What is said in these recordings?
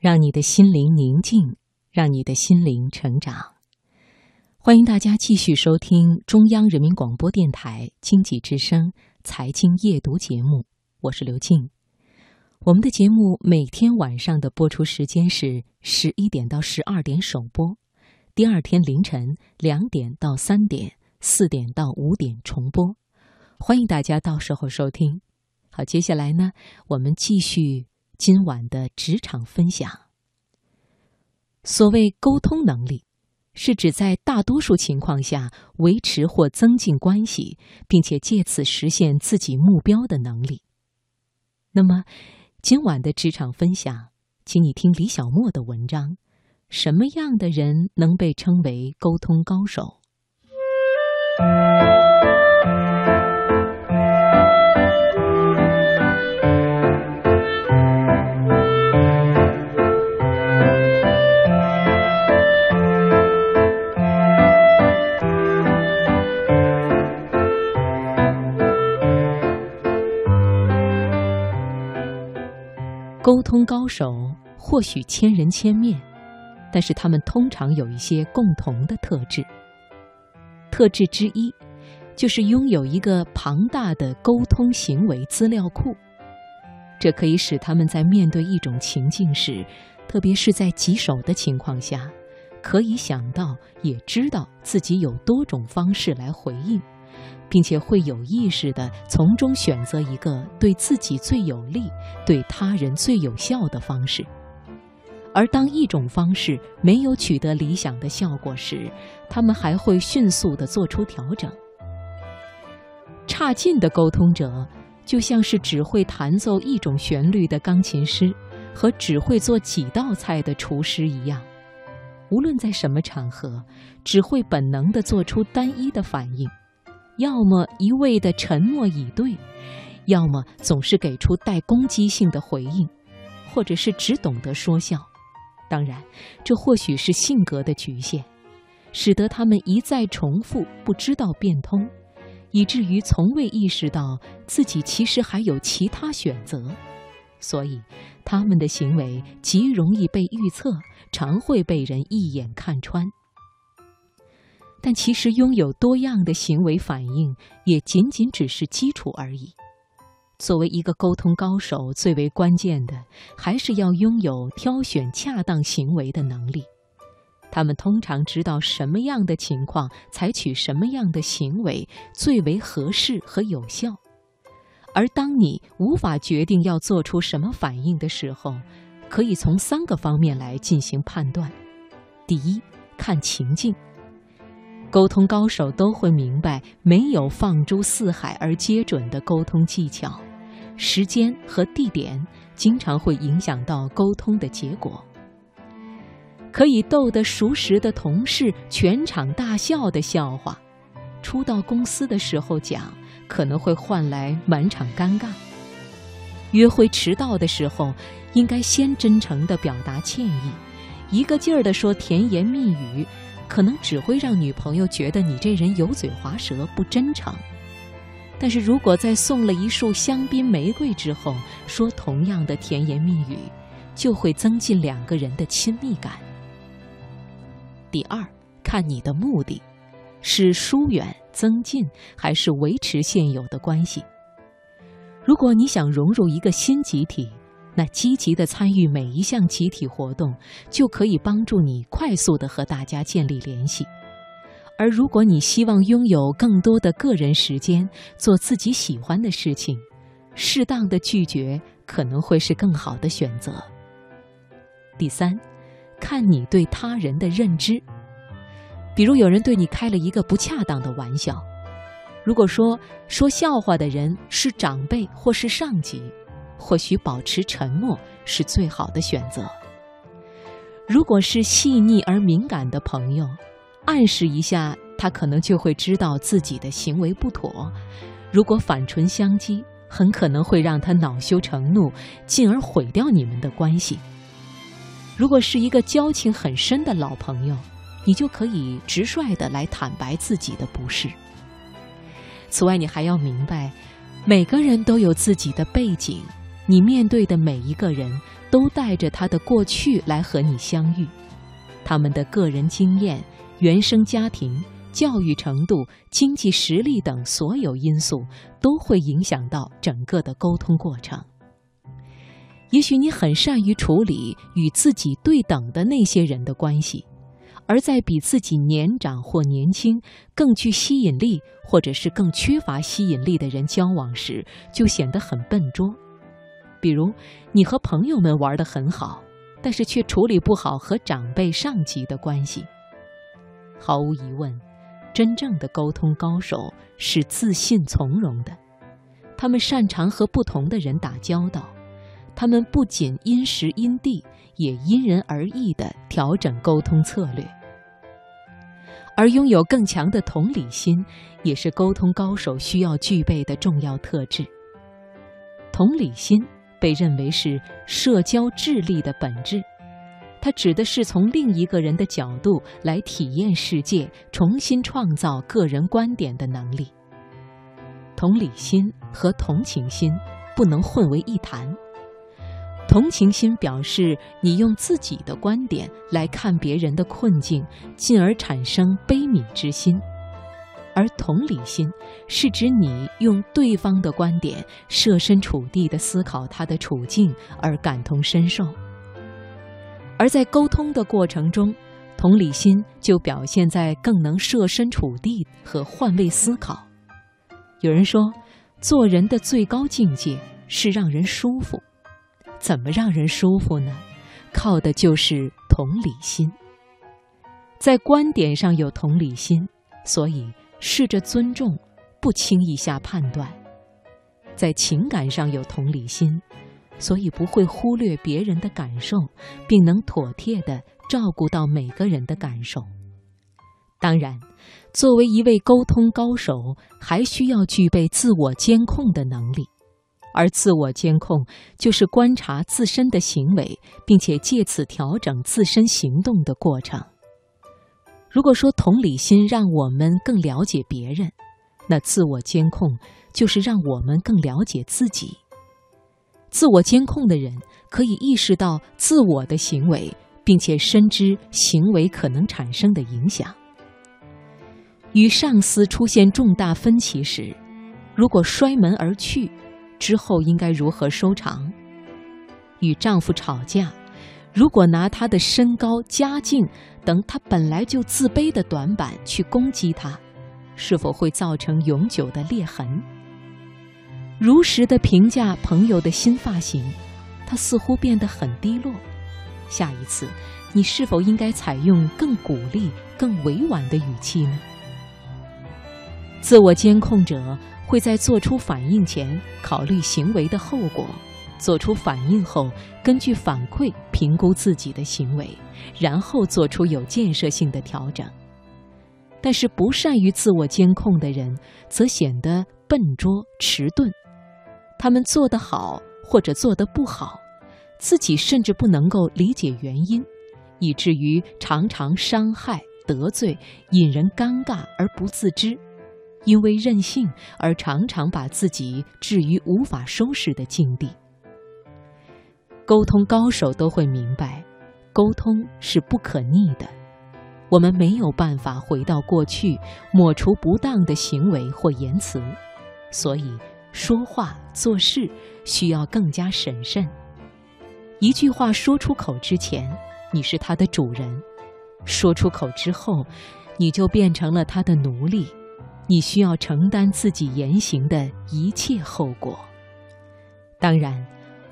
让你的心灵宁静，让你的心灵成长。欢迎大家继续收听中央人民广播电台经济之声财经夜读节目，我是刘静。我们的节目每天晚上的播出时间是十一点到十二点首播，第二天凌晨两点到三点、四点到五点重播。欢迎大家到时候收听。好，接下来呢，我们继续今晚的职场分享。所谓沟通能力，是指在大多数情况下维持或增进关系，并且借此实现自己目标的能力。那么，今晚的职场分享，请你听李小莫的文章：什么样的人能被称为沟通高手？手或许千人千面，但是他们通常有一些共同的特质。特质之一，就是拥有一个庞大的沟通行为资料库，这可以使他们在面对一种情境时，特别是在棘手的情况下，可以想到也知道自己有多种方式来回应。并且会有意识地从中选择一个对自己最有利、对他人最有效的方式，而当一种方式没有取得理想的效果时，他们还会迅速地做出调整。差劲的沟通者就像是只会弹奏一种旋律的钢琴师和只会做几道菜的厨师一样，无论在什么场合，只会本能地做出单一的反应。要么一味的沉默以对，要么总是给出带攻击性的回应，或者是只懂得说笑。当然，这或许是性格的局限，使得他们一再重复，不知道变通，以至于从未意识到自己其实还有其他选择。所以，他们的行为极容易被预测，常会被人一眼看穿。但其实拥有多样的行为反应也仅仅只是基础而已。作为一个沟通高手，最为关键的还是要拥有挑选恰当行为的能力。他们通常知道什么样的情况采取什么样的行为最为合适和有效。而当你无法决定要做出什么反应的时候，可以从三个方面来进行判断：第一，看情境。沟通高手都会明白，没有放诸四海而皆准的沟通技巧，时间和地点经常会影响到沟通的结果。可以逗得熟识的同事全场大笑的笑话，初到公司的时候讲，可能会换来满场尴尬。约会迟到的时候，应该先真诚地表达歉意，一个劲儿地说甜言蜜语。可能只会让女朋友觉得你这人油嘴滑舌、不真诚。但是如果在送了一束香槟玫瑰之后说同样的甜言蜜语，就会增进两个人的亲密感。第二，看你的目的，是疏远、增进，还是维持现有的关系？如果你想融入一个新集体。那积极的参与每一项集体活动，就可以帮助你快速的和大家建立联系。而如果你希望拥有更多的个人时间，做自己喜欢的事情，适当的拒绝可能会是更好的选择。第三，看你对他人的认知。比如有人对你开了一个不恰当的玩笑，如果说说笑话的人是长辈或是上级。或许保持沉默是最好的选择。如果是细腻而敏感的朋友，暗示一下，他可能就会知道自己的行为不妥。如果反唇相讥，很可能会让他恼羞成怒，进而毁掉你们的关系。如果是一个交情很深的老朋友，你就可以直率的来坦白自己的不是。此外，你还要明白，每个人都有自己的背景。你面对的每一个人都带着他的过去来和你相遇，他们的个人经验、原生家庭、教育程度、经济实力等所有因素都会影响到整个的沟通过程。也许你很善于处理与自己对等的那些人的关系。而在比自己年长或年轻、更具吸引力，或者是更缺乏吸引力的人交往时，就显得很笨拙。比如，你和朋友们玩得很好，但是却处理不好和长辈、上级的关系。毫无疑问，真正的沟通高手是自信从容的，他们擅长和不同的人打交道。他们不仅因时因地，也因人而异地调整沟通策略。而拥有更强的同理心，也是沟通高手需要具备的重要特质。同理心被认为是社交智力的本质，它指的是从另一个人的角度来体验世界、重新创造个人观点的能力。同理心和同情心不能混为一谈。同情心表示你用自己的观点来看别人的困境，进而产生悲悯之心；而同理心是指你用对方的观点设身处地地思考他的处境而感同身受。而在沟通的过程中，同理心就表现在更能设身处地和换位思考。有人说，做人的最高境界是让人舒服。怎么让人舒服呢？靠的就是同理心。在观点上有同理心，所以试着尊重，不轻易下判断；在情感上有同理心，所以不会忽略别人的感受，并能妥帖地照顾到每个人的感受。当然，作为一位沟通高手，还需要具备自我监控的能力。而自我监控就是观察自身的行为，并且借此调整自身行动的过程。如果说同理心让我们更了解别人，那自我监控就是让我们更了解自己。自我监控的人可以意识到自我的行为，并且深知行为可能产生的影响。与上司出现重大分歧时，如果摔门而去。之后应该如何收场？与丈夫吵架，如果拿他的身高、家境等他本来就自卑的短板去攻击他，是否会造成永久的裂痕？如实的评价朋友的新发型，他似乎变得很低落。下一次，你是否应该采用更鼓励、更委婉的语气呢？自我监控者。会在做出反应前考虑行为的后果，做出反应后根据反馈评估自己的行为，然后做出有建设性的调整。但是不善于自我监控的人则显得笨拙迟钝，他们做得好或者做得不好，自己甚至不能够理解原因，以至于常常伤害得罪，引人尴尬而不自知。因为任性而常常把自己置于无法收拾的境地。沟通高手都会明白，沟通是不可逆的，我们没有办法回到过去，抹除不当的行为或言辞，所以说话做事需要更加审慎。一句话说出口之前，你是他的主人；说出口之后，你就变成了他的奴隶。你需要承担自己言行的一切后果。当然，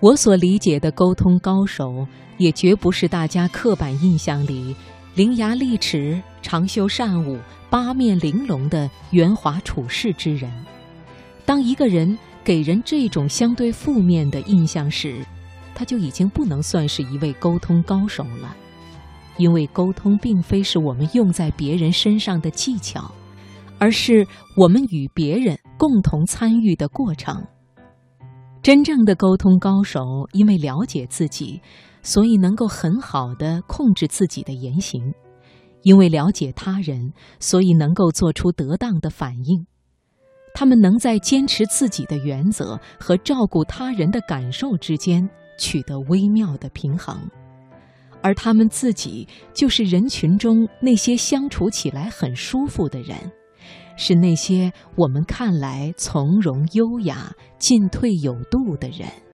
我所理解的沟通高手，也绝不是大家刻板印象里伶牙俐齿、长袖善舞、八面玲珑的圆滑处事之人。当一个人给人这种相对负面的印象时，他就已经不能算是一位沟通高手了，因为沟通并非是我们用在别人身上的技巧。而是我们与别人共同参与的过程。真正的沟通高手，因为了解自己，所以能够很好的控制自己的言行；因为了解他人，所以能够做出得当的反应。他们能在坚持自己的原则和照顾他人的感受之间取得微妙的平衡，而他们自己就是人群中那些相处起来很舒服的人，是那些我们看来从容优雅、进退有度的人。